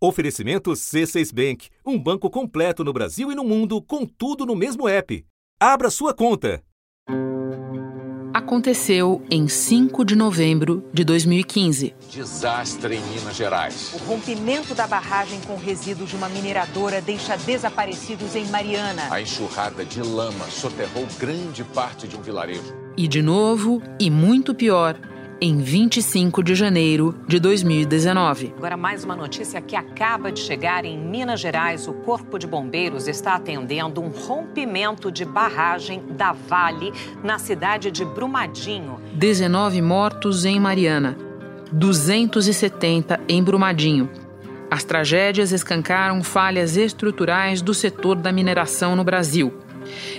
Oferecimento C6 Bank, um banco completo no Brasil e no mundo, com tudo no mesmo app. Abra sua conta. Aconteceu em 5 de novembro de 2015. Desastre em Minas Gerais. O rompimento da barragem com resíduos de uma mineradora deixa desaparecidos em Mariana. A enxurrada de lama soterrou grande parte de um vilarejo. E de novo, e muito pior, em 25 de janeiro de 2019. Agora, mais uma notícia que acaba de chegar em Minas Gerais. O Corpo de Bombeiros está atendendo um rompimento de barragem da Vale na cidade de Brumadinho. 19 mortos em Mariana, 270 em Brumadinho. As tragédias escancaram falhas estruturais do setor da mineração no Brasil.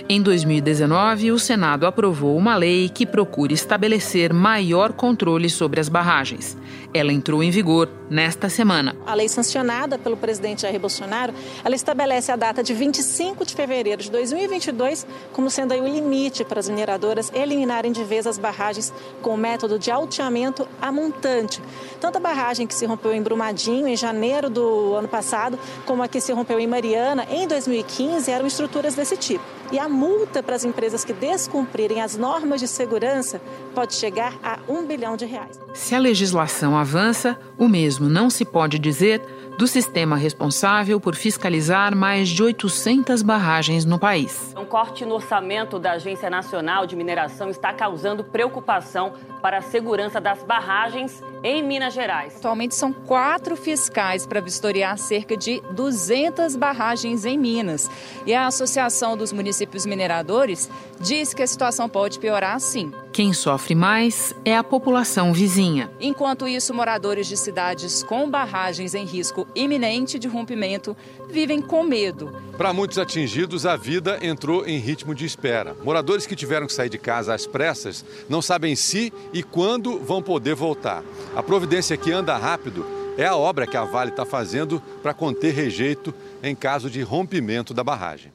Em 2019, o Senado aprovou uma lei que procura estabelecer maior controle sobre as barragens. Ela entrou em vigor nesta semana. A lei sancionada pelo presidente Jair Bolsonaro, ela estabelece a data de 25 de fevereiro de 2022 como sendo aí o limite para as mineradoras eliminarem de vez as barragens com o método de alteamento a montante. Tanto a barragem que se rompeu em Brumadinho em janeiro do ano passado, como a que se rompeu em Mariana em 2015 eram estruturas desse tipo. E a multa para as empresas que descumprirem as normas de segurança pode chegar a um bilhão de reais. Se a legislação avança, o mesmo não se pode dizer do sistema responsável por fiscalizar mais de 800 barragens no país. Um corte no orçamento da Agência Nacional de Mineração está causando preocupação para a segurança das barragens em Minas Gerais. Atualmente são quatro fiscais para vistoriar cerca de 200 barragens em Minas. E a Associação dos Municípios Mineradores diz que a situação pode piorar sim. Quem sofre mais é a população vizinha. Enquanto isso, moradores de cidades com barragens em risco iminente de rompimento vivem com medo. Para muitos atingidos, a vida entrou em ritmo de espera. Moradores que tiveram que sair de casa às pressas não sabem se e quando vão poder voltar. A providência que anda rápido é a obra que a Vale está fazendo para conter rejeito em caso de rompimento da barragem.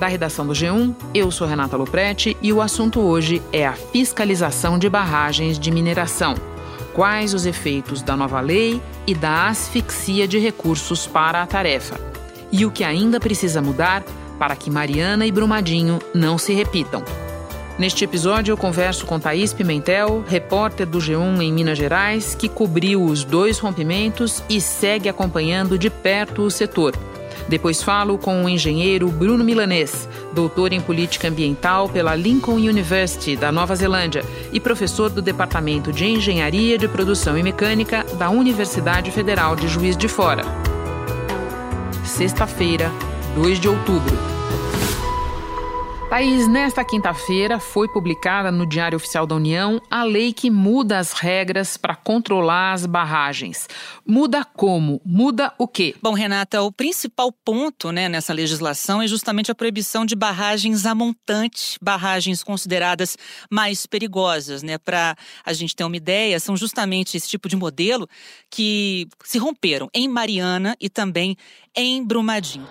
Da redação do G1, eu sou Renata Loprete e o assunto hoje é a fiscalização de barragens de mineração. Quais os efeitos da nova lei e da asfixia de recursos para a tarefa? E o que ainda precisa mudar para que Mariana e Brumadinho não se repitam. Neste episódio, eu converso com Thaís Pimentel, repórter do G1 em Minas Gerais, que cobriu os dois rompimentos e segue acompanhando de perto o setor. Depois falo com o engenheiro Bruno Milanês, doutor em política ambiental pela Lincoln University da Nova Zelândia e professor do Departamento de Engenharia de Produção e Mecânica da Universidade Federal de Juiz de Fora. Sexta-feira, 2 de outubro. País, nesta quinta-feira foi publicada no Diário Oficial da União a lei que muda as regras para controlar as barragens. Muda como? Muda o quê? Bom, Renata, o principal ponto né, nessa legislação é justamente a proibição de barragens a montante, barragens consideradas mais perigosas. Né? Para a gente ter uma ideia, são justamente esse tipo de modelo que se romperam em Mariana e também em Brumadinho.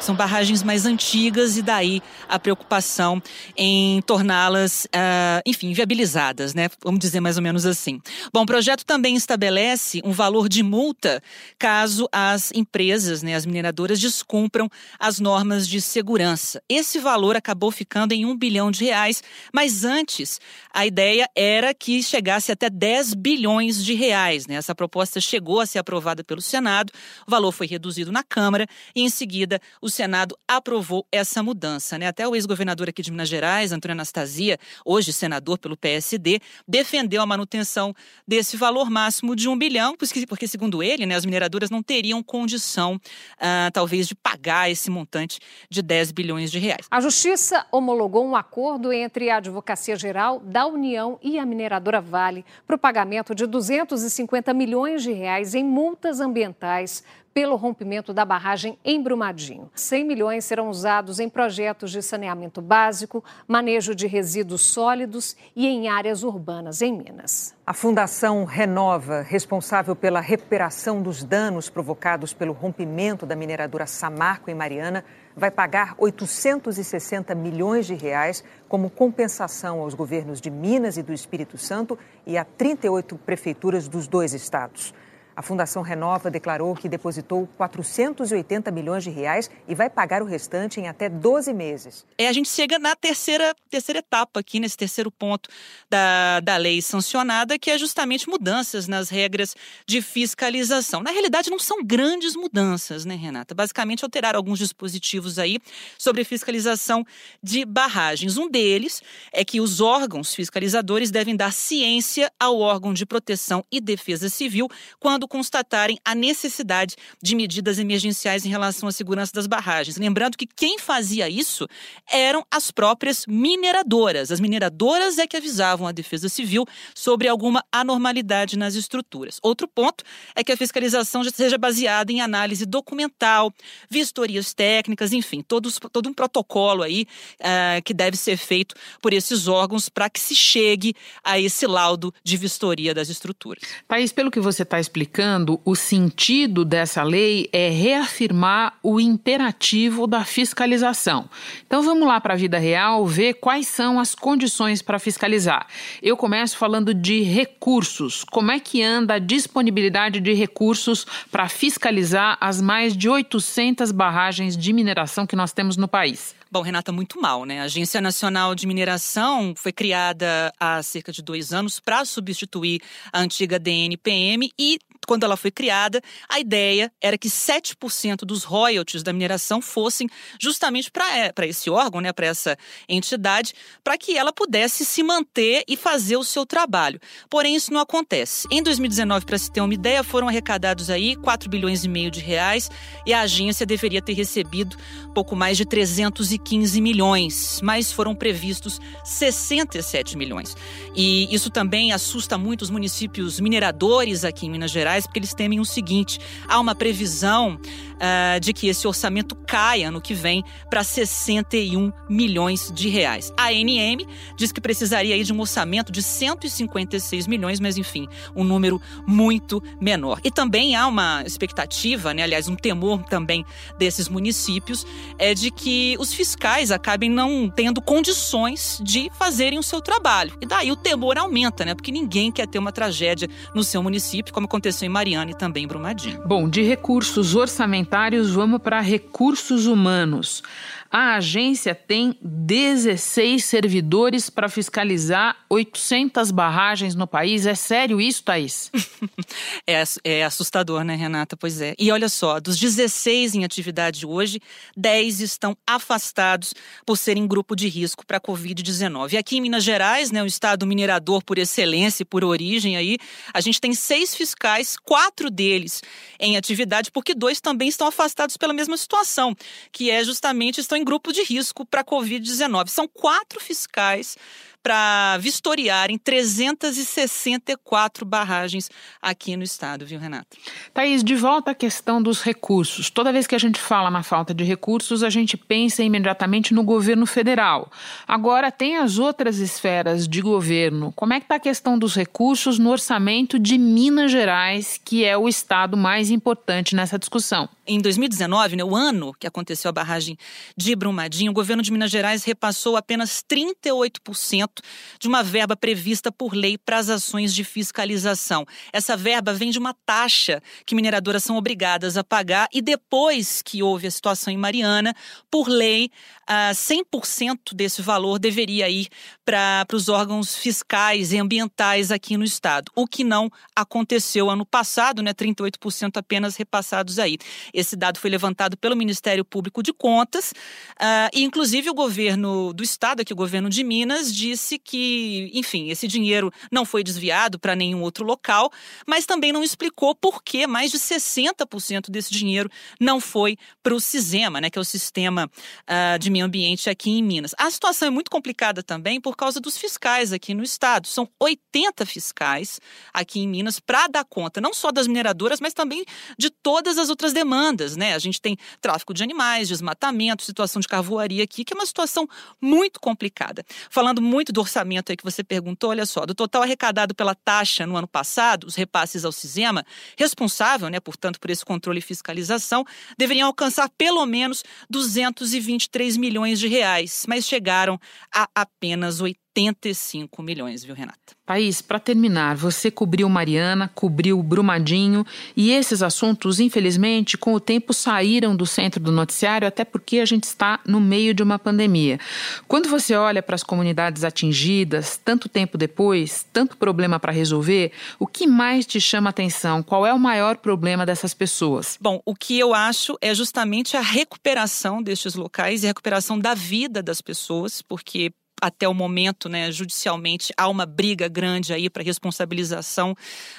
São barragens mais antigas e daí a preocupação em torná-las, uh, enfim, viabilizadas, né? Vamos dizer mais ou menos assim. Bom, o projeto também estabelece um valor de multa caso as empresas, né, as mineradoras, descumpram as normas de segurança. Esse valor acabou ficando em um bilhão de reais, mas antes a ideia era que chegasse até 10 bilhões de reais. Né? Essa proposta chegou a ser aprovada pelo Senado, o valor foi reduzido na Câmara e, em seguida, o Senado aprovou essa mudança. Né? Até o ex-governador aqui de Minas Gerais, Antônio Anastasia, hoje senador pelo PSD, defendeu a manutenção desse valor máximo de um bilhão, porque, porque segundo ele, né, as mineradoras não teriam condição, uh, talvez, de pagar esse montante de 10 bilhões de reais. A Justiça homologou um acordo entre a Advocacia Geral da União e a mineradora Vale para o pagamento de 250 milhões de reais em multas ambientais pelo rompimento da barragem em Brumadinho. 100 milhões serão usados em projetos de saneamento básico, manejo de resíduos sólidos e em áreas urbanas em Minas. A Fundação Renova, responsável pela recuperação dos danos provocados pelo rompimento da mineradora Samarco em Mariana, vai pagar 860 milhões de reais como compensação aos governos de Minas e do Espírito Santo e a 38 prefeituras dos dois estados. A Fundação Renova declarou que depositou 480 milhões de reais e vai pagar o restante em até 12 meses. É, a gente chega na terceira, terceira etapa aqui, nesse terceiro ponto da, da lei sancionada, que é justamente mudanças nas regras de fiscalização. Na realidade, não são grandes mudanças, né, Renata? Basicamente, alterar alguns dispositivos aí sobre fiscalização de barragens. Um deles é que os órgãos fiscalizadores devem dar ciência ao órgão de proteção e defesa civil quando quando constatarem a necessidade de medidas emergenciais em relação à segurança das barragens. Lembrando que quem fazia isso eram as próprias mineradoras. As mineradoras é que avisavam a Defesa Civil sobre alguma anormalidade nas estruturas. Outro ponto é que a fiscalização já seja baseada em análise documental, vistorias técnicas, enfim, todos, todo um protocolo aí uh, que deve ser feito por esses órgãos para que se chegue a esse laudo de vistoria das estruturas. País, pelo que você está explicando, explicando, o sentido dessa lei é reafirmar o imperativo da fiscalização. Então vamos lá para a vida real ver quais são as condições para fiscalizar. Eu começo falando de recursos. Como é que anda a disponibilidade de recursos para fiscalizar as mais de 800 barragens de mineração que nós temos no país? Bom, Renata, muito mal, né? A Agência Nacional de Mineração foi criada há cerca de dois anos para substituir a antiga DNPM e quando ela foi criada, a ideia era que 7% dos royalties da mineração fossem justamente para é, esse órgão, né, para essa entidade, para que ela pudesse se manter e fazer o seu trabalho. Porém, isso não acontece. Em 2019, para se ter uma ideia, foram arrecadados aí 4 bilhões e meio de reais e a agência deveria ter recebido pouco mais de 315 milhões, mas foram previstos 67 milhões. E isso também assusta muito os municípios mineradores aqui em Minas Gerais porque eles temem o seguinte: há uma previsão uh, de que esse orçamento caia no que vem para 61 milhões de reais. A ANM diz que precisaria aí de um orçamento de 156 milhões, mas enfim, um número muito menor. E também há uma expectativa, né, aliás, um temor também desses municípios, é de que os fiscais acabem não tendo condições de fazerem o seu trabalho. E daí o temor aumenta, né? Porque ninguém quer ter uma tragédia no seu município, como aconteceu em Mariana e também em Brumadinho. Bom, de recursos orçamentários, vamos para recursos humanos. A agência tem 16 servidores para fiscalizar 800 barragens no país. É sério isso, Thaís? é, é assustador, né, Renata? Pois é. E olha só, dos 16 em atividade hoje, 10 estão afastados por serem grupo de risco para a Covid-19. E aqui em Minas Gerais, né, o estado minerador por excelência e por origem aí, a gente tem seis fiscais, quatro deles em atividade, porque dois também estão afastados pela mesma situação, que é justamente estão em grupo de risco para a Covid-19. São quatro fiscais para vistoriarem 364 barragens aqui no estado, viu, Renata? Thaís, de volta à questão dos recursos. Toda vez que a gente fala na falta de recursos, a gente pensa imediatamente no governo federal. Agora, tem as outras esferas de governo. Como é que está a questão dos recursos no orçamento de Minas Gerais, que é o estado mais importante nessa discussão? Em 2019, né, o ano que aconteceu a barragem de Brumadinho, o governo de Minas Gerais repassou apenas 38% de uma verba prevista por lei para as ações de fiscalização. Essa verba vem de uma taxa que mineradoras são obrigadas a pagar e depois que houve a situação em Mariana, por lei, 100% desse valor deveria ir para os órgãos fiscais e ambientais aqui no estado, o que não aconteceu ano passado, né, 38% apenas repassados aí. Esse dado foi levantado pelo Ministério Público de Contas uh, e, inclusive, o governo do estado, aqui o governo de Minas, disse disse que, enfim, esse dinheiro não foi desviado para nenhum outro local, mas também não explicou por que mais de 60% desse dinheiro não foi para o CISEMA, né, que é o Sistema uh, de Meio Ambiente aqui em Minas. A situação é muito complicada também por causa dos fiscais aqui no estado. São 80 fiscais aqui em Minas para dar conta não só das mineradoras, mas também de todas as outras demandas, né? A gente tem tráfico de animais, desmatamento, situação de carvoaria aqui, que é uma situação muito complicada. Falando muito do orçamento aí que você perguntou, olha só, do total arrecadado pela taxa no ano passado, os repasses ao Cisema, responsável, né, portanto, por esse controle e fiscalização, deveriam alcançar pelo menos 223 milhões de reais, mas chegaram a apenas 80 85 milhões, viu, Renata? País, para terminar, você cobriu Mariana, cobriu Brumadinho e esses assuntos, infelizmente, com o tempo saíram do centro do noticiário, até porque a gente está no meio de uma pandemia. Quando você olha para as comunidades atingidas, tanto tempo depois, tanto problema para resolver, o que mais te chama atenção? Qual é o maior problema dessas pessoas? Bom, o que eu acho é justamente a recuperação destes locais e a recuperação da vida das pessoas, porque até o momento, né, judicialmente, há uma briga grande aí para responsabilização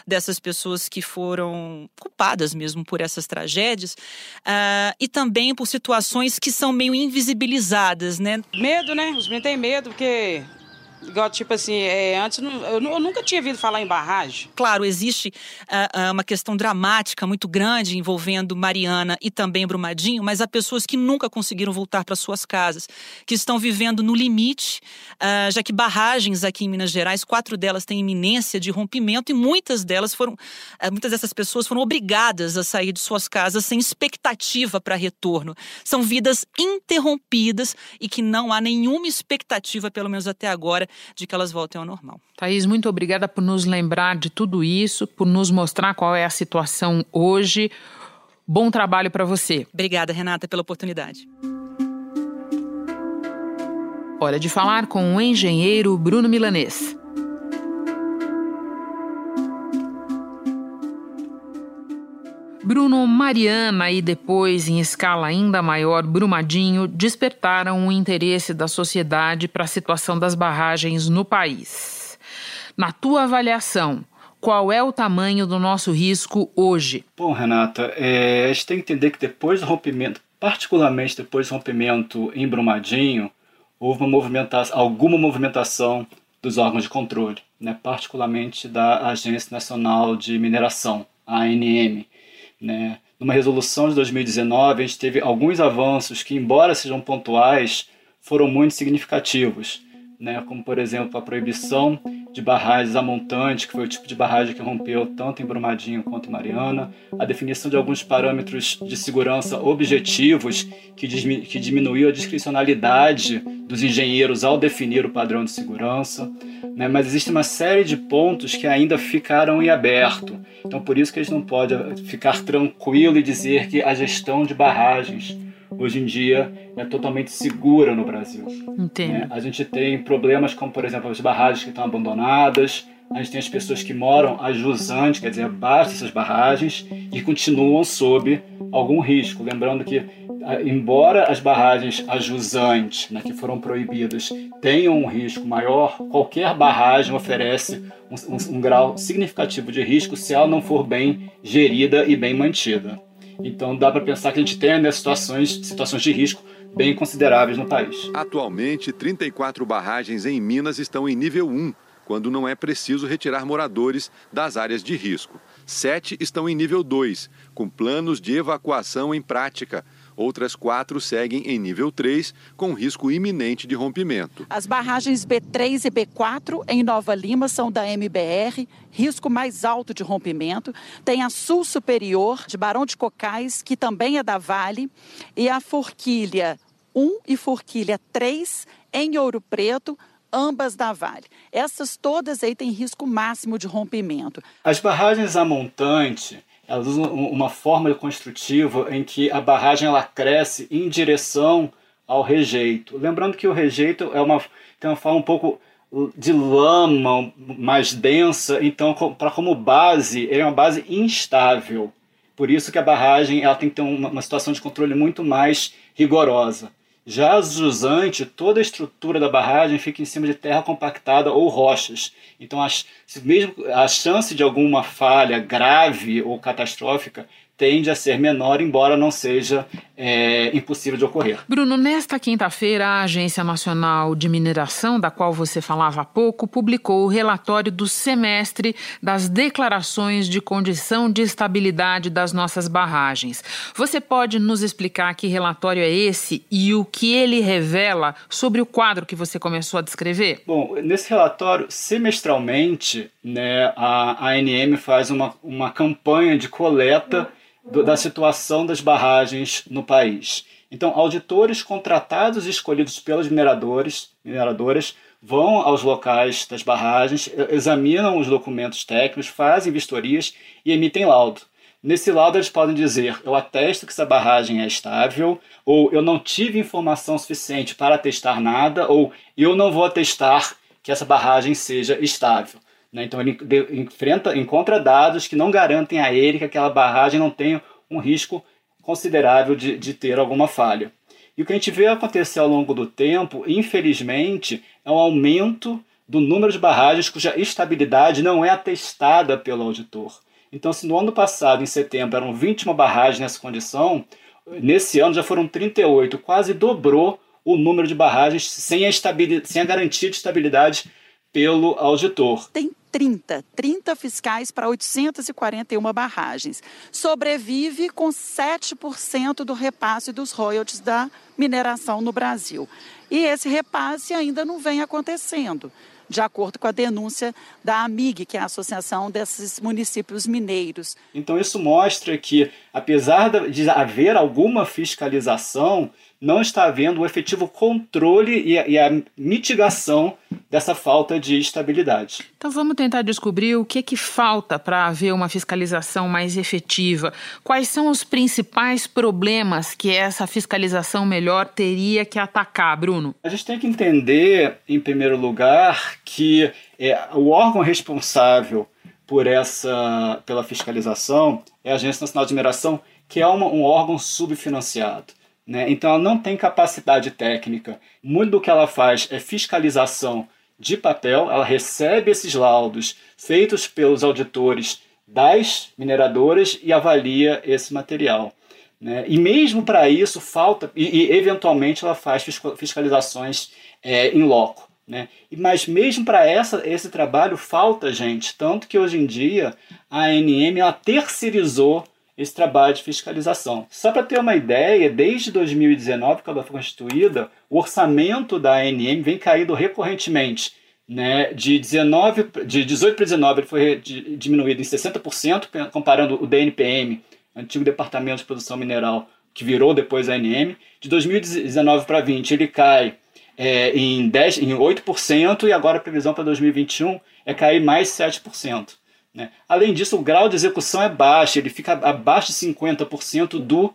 dessas pessoas que foram culpadas mesmo por essas tragédias uh, e também por situações que são meio invisibilizadas, né? Medo, né? Os meninos têm medo porque Igual, tipo assim, é, antes eu, eu, nunca tinha ouvido falar em barragem. Claro, existe uh, uma questão dramática muito grande envolvendo Mariana e também Brumadinho, mas há pessoas que nunca conseguiram voltar para suas casas, que estão vivendo no limite, uh, já que barragens aqui em Minas Gerais, quatro delas têm iminência de rompimento e muitas delas foram, uh, muitas dessas pessoas foram obrigadas a sair de suas casas sem expectativa para retorno. São vidas interrompidas e que não há nenhuma expectativa, pelo menos até agora, de que elas voltem ao normal. Thaís, muito obrigada por nos lembrar de tudo isso, por nos mostrar qual é a situação hoje. Bom trabalho para você. Obrigada, Renata, pela oportunidade. Hora de falar com o engenheiro Bruno Milanês. Bruno, Mariana e depois, em escala ainda maior, Brumadinho despertaram o interesse da sociedade para a situação das barragens no país. Na tua avaliação, qual é o tamanho do nosso risco hoje? Bom, Renata, é, a gente tem que entender que depois do rompimento, particularmente depois do rompimento em Brumadinho, houve uma movimentação, alguma movimentação dos órgãos de controle, né, particularmente da Agência Nacional de Mineração, a ANM né? Numa resolução de 2019, a gente teve alguns avanços que, embora sejam pontuais, foram muito significativos, né? como, por exemplo, a proibição de barragens a montante, que foi o tipo de barragem que rompeu tanto em Brumadinho quanto em Mariana, a definição de alguns parâmetros de segurança objetivos que, que diminuiu a discricionalidade dos engenheiros ao definir o padrão de segurança, né? mas existe uma série de pontos que ainda ficaram em aberto. Então, por isso que a gente não pode ficar tranquilo e dizer que a gestão de barragens hoje em dia é totalmente segura no Brasil. Entendo. É, a gente tem problemas como, por exemplo, as barragens que estão abandonadas, a gente tem as pessoas que moram a jusante, quer dizer, abaixo dessas barragens, e continuam sob algum risco. Lembrando que, embora as barragens a jusante, né, que foram proibidas, tenham um risco maior, qualquer barragem oferece um, um, um grau significativo de risco se ela não for bem gerida e bem mantida. Então dá para pensar que a gente tem né, situações, situações de risco bem consideráveis no país. Atualmente, 34 barragens em Minas estão em nível 1, quando não é preciso retirar moradores das áreas de risco. Sete estão em nível 2, com planos de evacuação em prática, Outras quatro seguem em nível 3, com risco iminente de rompimento. As barragens B3 e B4 em Nova Lima são da MBR, risco mais alto de rompimento. Tem a Sul Superior, de Barão de Cocais, que também é da Vale, e a Forquilha 1 e Forquilha 3 em Ouro Preto, ambas da Vale. Essas todas aí têm risco máximo de rompimento. As barragens a montante elas usam uma forma construtiva em que a barragem ela cresce em direção ao rejeito. Lembrando que o rejeito é uma, tem uma forma um pouco de lama mais densa, então para como base, é uma base instável. Por isso que a barragem ela tem que ter uma, uma situação de controle muito mais rigorosa. Já jusante, toda a estrutura da barragem fica em cima de terra compactada ou rochas. Então, as, mesmo a chance de alguma falha grave ou catastrófica tende a ser menor, embora não seja é, impossível de ocorrer. Bruno, nesta quinta-feira, a Agência Nacional de Mineração, da qual você falava há pouco, publicou o relatório do semestre das declarações de condição de estabilidade das nossas barragens. Você pode nos explicar que relatório é esse e o que ele revela sobre o quadro que você começou a descrever? Bom, nesse relatório, semestralmente, né, a ANM faz uma, uma campanha de coleta do, da situação das barragens no país. Então, auditores contratados e escolhidos pelas mineradores, mineradoras vão aos locais das barragens, examinam os documentos técnicos, fazem vistorias e emitem laudo. Nesse laudo, eles podem dizer: eu atesto que essa barragem é estável, ou eu não tive informação suficiente para atestar nada, ou eu não vou atestar que essa barragem seja estável. Né? Então ele enfrenta, encontra dados que não garantem a ele que aquela barragem não tenha um risco considerável de, de ter alguma falha. E o que a gente vê acontecer ao longo do tempo, infelizmente, é um aumento do número de barragens cuja estabilidade não é atestada pelo auditor. Então, se no ano passado, em setembro, eram 21 barragens nessa condição, nesse ano já foram 38, quase dobrou o número de barragens sem a, sem a garantia de estabilidade pelo auditor. Tem 30, 30 fiscais para 841 barragens. Sobrevive com 7% do repasse dos royalties da mineração no Brasil. E esse repasse ainda não vem acontecendo de acordo com a denúncia da AMIG, que é a Associação desses Municípios Mineiros. Então, isso mostra que, apesar de haver alguma fiscalização, não está havendo o efetivo controle e a, e a, mitigação dessa falta de estabilidade. Então vamos tentar descobrir o que, que falta para haver uma fiscalização mais efetiva. Quais são os principais problemas que essa fiscalização melhor teria que atacar, Bruno? A gente tem que entender, em primeiro lugar, que é, o órgão responsável por essa, pela fiscalização é a Agência Nacional de Mineração, que é uma, um órgão subfinanciado. Né? Então ela não tem capacidade técnica. Muito do que ela faz é fiscalização de papel, ela recebe esses laudos feitos pelos auditores das mineradoras e avalia esse material. Né? E mesmo para isso falta, e, e, eventualmente ela faz fiscalizações é, em loco. Né? Mas mesmo para esse trabalho falta gente, tanto que hoje em dia a ANM ela terceirizou esse trabalho de fiscalização. Só para ter uma ideia, desde 2019, quando ela foi constituída, o orçamento da ANM vem caindo recorrentemente. Né, de, 19, de 18 para 19 ele foi diminuído em 60%, comparando o DNPM, antigo Departamento de Produção Mineral, que virou depois a ANM. De 2019 para 20 ele cai é, em, 10, em 8% e agora a previsão para 2021 é cair mais 7%. Né? Além disso, o grau de execução é baixo, ele fica abaixo de 50% do,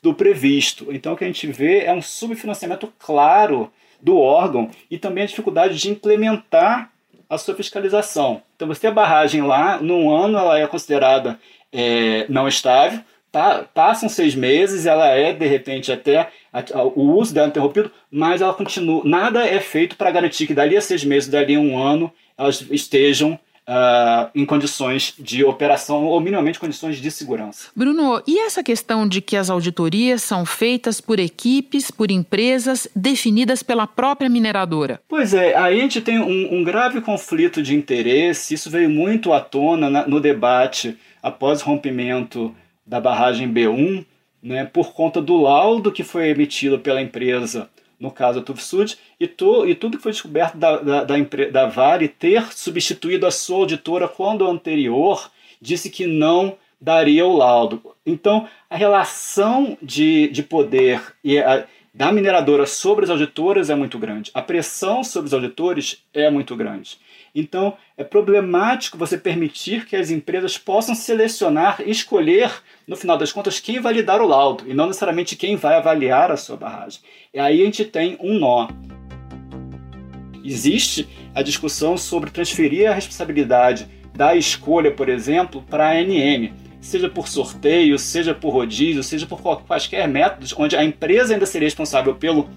do previsto. Então, o que a gente vê é um subfinanciamento claro do órgão e também a dificuldade de implementar a sua fiscalização. Então, você tem a barragem lá, num ano ela é considerada é, não estável, tá, passam seis meses, ela é, de repente, até o uso dela interrompido, mas ela continua. Nada é feito para garantir que dali a seis meses, dali a um ano, elas estejam Uh, em condições de operação ou minimamente condições de segurança. Bruno, e essa questão de que as auditorias são feitas por equipes, por empresas definidas pela própria mineradora? Pois é, aí a gente tem um, um grave conflito de interesse, isso veio muito à tona na, no debate após o rompimento da barragem B1, né, por conta do laudo que foi emitido pela empresa no caso a Tufsud, e, tu, e tudo que foi descoberto da, da, da, da Vale ter substituído a sua auditora quando a anterior disse que não daria o laudo. Então, a relação de, de poder e a, da mineradora sobre as auditoras é muito grande. A pressão sobre os auditores é muito grande. Então, é problemático você permitir que as empresas possam selecionar, escolher, no final das contas, quem vai lhe dar o laudo, e não necessariamente quem vai avaliar a sua barragem. E aí a gente tem um nó. Existe a discussão sobre transferir a responsabilidade da escolha, por exemplo, para a ANM. seja por sorteio, seja por rodízio, seja por quaisquer métodos, onde a empresa ainda seria responsável pelo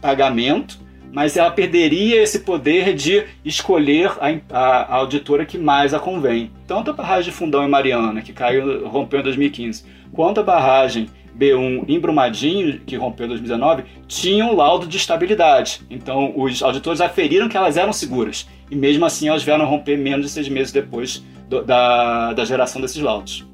pagamento, mas ela perderia esse poder de escolher a, a, a auditora que mais a convém. Tanto a barragem de Fundão e Mariana, que caiu, rompeu em 2015, quanto a barragem B1 em Brumadinho, que rompeu em 2019, tinham laudo de estabilidade. Então, os auditores aferiram que elas eram seguras. E mesmo assim, elas vieram romper menos de seis meses depois do, da, da geração desses laudos.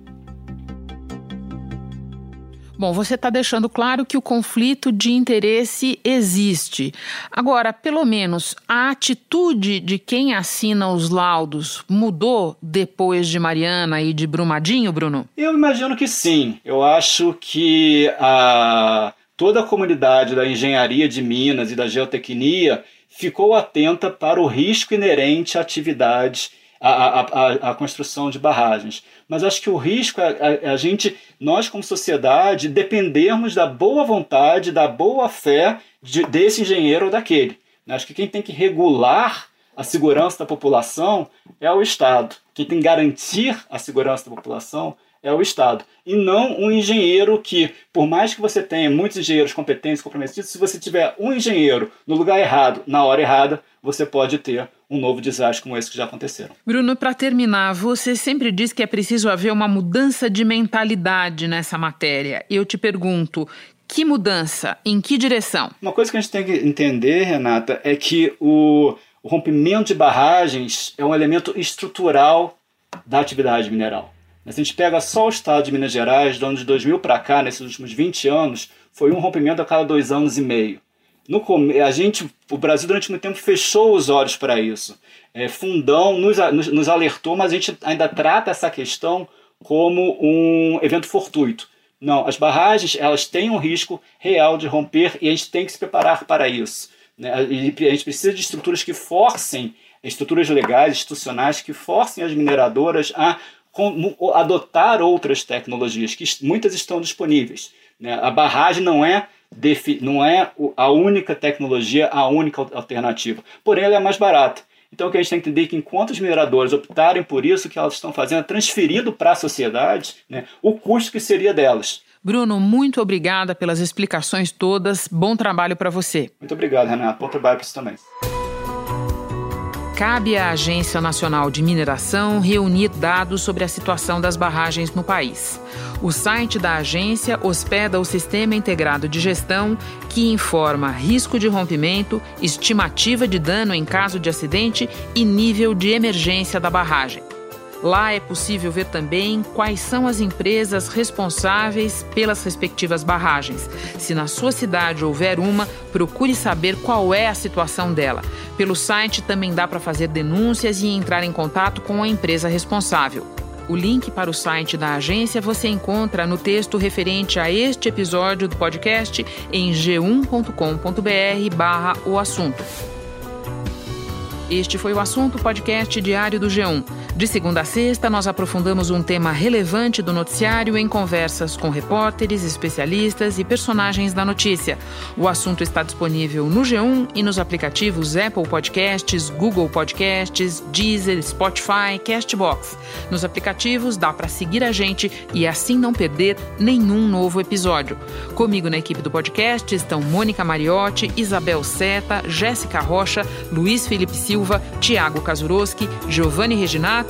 Bom, você está deixando claro que o conflito de interesse existe. Agora, pelo menos, a atitude de quem assina os laudos mudou depois de Mariana e de Brumadinho, Bruno? Eu imagino que sim. Eu acho que a, toda a comunidade da engenharia de Minas e da geotecnia ficou atenta para o risco inerente à atividade, à, à, à, à construção de barragens mas acho que o risco é, é a, gente, nós como sociedade, dependermos da boa vontade, da boa fé de, desse engenheiro ou daquele. Né? Acho que quem tem que regular a segurança da população é o Estado. Quem tem que garantir a segurança da população é o Estado. E não um engenheiro que, por mais que você tenha muitos engenheiros competentes, comprometidos, se você tiver um engenheiro no lugar errado, na hora errada, você pode ter um novo desastre como esse que já aconteceram. Bruno, para terminar, você sempre diz que é preciso haver uma mudança de mentalidade nessa matéria. Eu te pergunto, que mudança? Em que direção? Uma coisa que a gente tem que entender, Renata, é que o, o rompimento de barragens é um elemento estrutural da atividade mineral. Se a gente pega só o estado de Minas Gerais, do ano de 2000 para cá, nesses últimos 20 anos, foi um rompimento a cada dois anos e meio. No, a gente, o Brasil durante muito tempo fechou os olhos para isso. É, Fundão nos, nos, alertou, mas a gente ainda trata essa questão como um evento fortuito. Não, as barragens elas têm um risco real de romper e a gente tem que se preparar para isso. Né? A gente precisa de estruturas que forcem, estruturas legais, institucionais, que forcem as mineradoras a adotar outras tecnologias, que muitas estão disponíveis. Né? A barragem não é, não é a única tecnologia, a única alternativa, porém ela é mais barata. Então o que a gente tem que entender é que enquanto os mineradores optarem por isso, o que elas estão fazendo é transferindo para a sociedade né, o custo que seria delas. Bruno, muito obrigada pelas explicações todas. Bom trabalho para você. Muito obrigado, Renato. Bom trabalho para você também cabe à Agência Nacional de Mineração reunir dados sobre a situação das barragens no país. O site da agência hospeda o Sistema Integrado de Gestão, que informa risco de rompimento, estimativa de dano em caso de acidente e nível de emergência da barragem. Lá é possível ver também quais são as empresas responsáveis pelas respectivas barragens. Se na sua cidade houver uma, procure saber qual é a situação dela. Pelo site também dá para fazer denúncias e entrar em contato com a empresa responsável. O link para o site da agência você encontra no texto referente a este episódio do podcast em g1.com.br barra o assunto. Este foi o assunto podcast diário do G1. De segunda a sexta, nós aprofundamos um tema relevante do noticiário em conversas com repórteres, especialistas e personagens da notícia. O assunto está disponível no G1 e nos aplicativos Apple Podcasts, Google Podcasts, Deezer, Spotify, Castbox. Nos aplicativos dá para seguir a gente e assim não perder nenhum novo episódio. Comigo na equipe do podcast estão Mônica Mariotti, Isabel Seta, Jéssica Rocha, Luiz Felipe Silva, Tiago Kazuroski, Giovanni Reginato